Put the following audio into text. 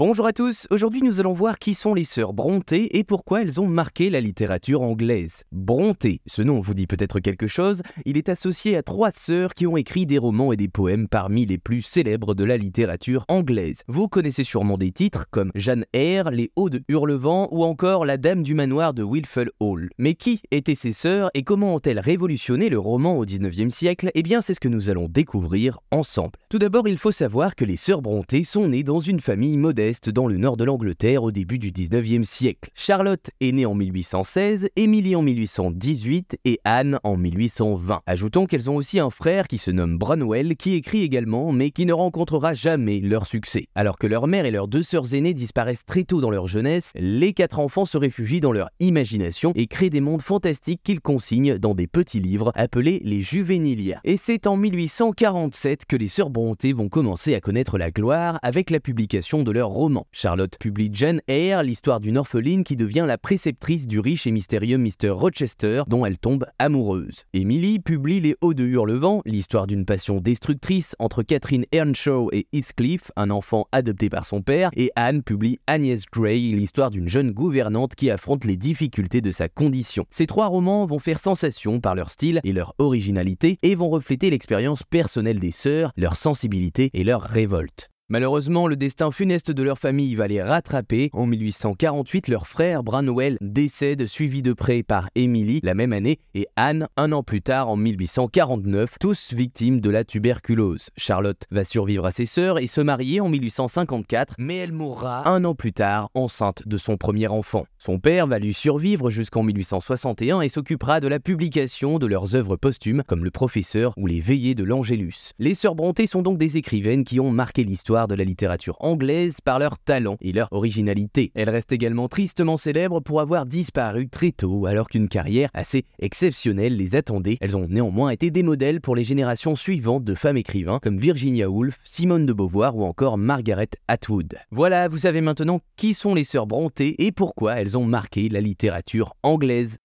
Bonjour à tous, aujourd'hui nous allons voir qui sont les sœurs Brontë et pourquoi elles ont marqué la littérature anglaise. Brontë, ce nom vous dit peut-être quelque chose, il est associé à trois sœurs qui ont écrit des romans et des poèmes parmi les plus célèbres de la littérature anglaise. Vous connaissez sûrement des titres comme Jeanne Eyre, Les Hauts de Hurlevent ou encore La Dame du Manoir de Wilfell Hall. Mais qui étaient ces sœurs et comment ont-elles révolutionné le roman au 19e siècle? Eh bien c'est ce que nous allons découvrir ensemble. Tout d'abord il faut savoir que les sœurs Brontë sont nées dans une famille modeste dans le nord de l'Angleterre au début du 19e siècle. Charlotte est née en 1816, Émilie en 1818 et Anne en 1820. Ajoutons qu'elles ont aussi un frère qui se nomme Branwell qui écrit également mais qui ne rencontrera jamais leur succès. Alors que leur mère et leurs deux sœurs aînées disparaissent très tôt dans leur jeunesse, les quatre enfants se réfugient dans leur imagination et créent des mondes fantastiques qu'ils consignent dans des petits livres appelés les Juvenilia. Et c'est en 1847 que les sœurs Brontë vont commencer à connaître la gloire avec la publication de leur Charlotte publie Jane Eyre, l'histoire d'une orpheline qui devient la préceptrice du riche et mystérieux Mr. Rochester dont elle tombe amoureuse. Emily publie Les Hauts de Hurlevent, l'histoire d'une passion destructrice entre Catherine Earnshaw et Heathcliff, un enfant adopté par son père, et Anne publie Agnès Grey, l'histoire d'une jeune gouvernante qui affronte les difficultés de sa condition. Ces trois romans vont faire sensation par leur style et leur originalité et vont refléter l'expérience personnelle des sœurs, leur sensibilité et leur révolte. Malheureusement, le destin funeste de leur famille va les rattraper. En 1848, leur frère Branwell décède, suivi de près par Emily la même année et Anne un an plus tard en 1849, tous victimes de la tuberculose. Charlotte va survivre à ses sœurs et se marier en 1854, mais elle mourra un an plus tard enceinte de son premier enfant. Son père va lui survivre jusqu'en 1861 et s'occupera de la publication de leurs œuvres posthumes comme Le Professeur ou Les Veillées de l'Angélus. Les sœurs Brontë sont donc des écrivaines qui ont marqué l'histoire de la littérature anglaise par leur talent et leur originalité. Elles restent également tristement célèbres pour avoir disparu très tôt alors qu'une carrière assez exceptionnelle les attendait. Elles ont néanmoins été des modèles pour les générations suivantes de femmes écrivains comme Virginia Woolf, Simone de Beauvoir ou encore Margaret Atwood. Voilà, vous savez maintenant qui sont les sœurs Brontë et pourquoi elles ont marqué la littérature anglaise.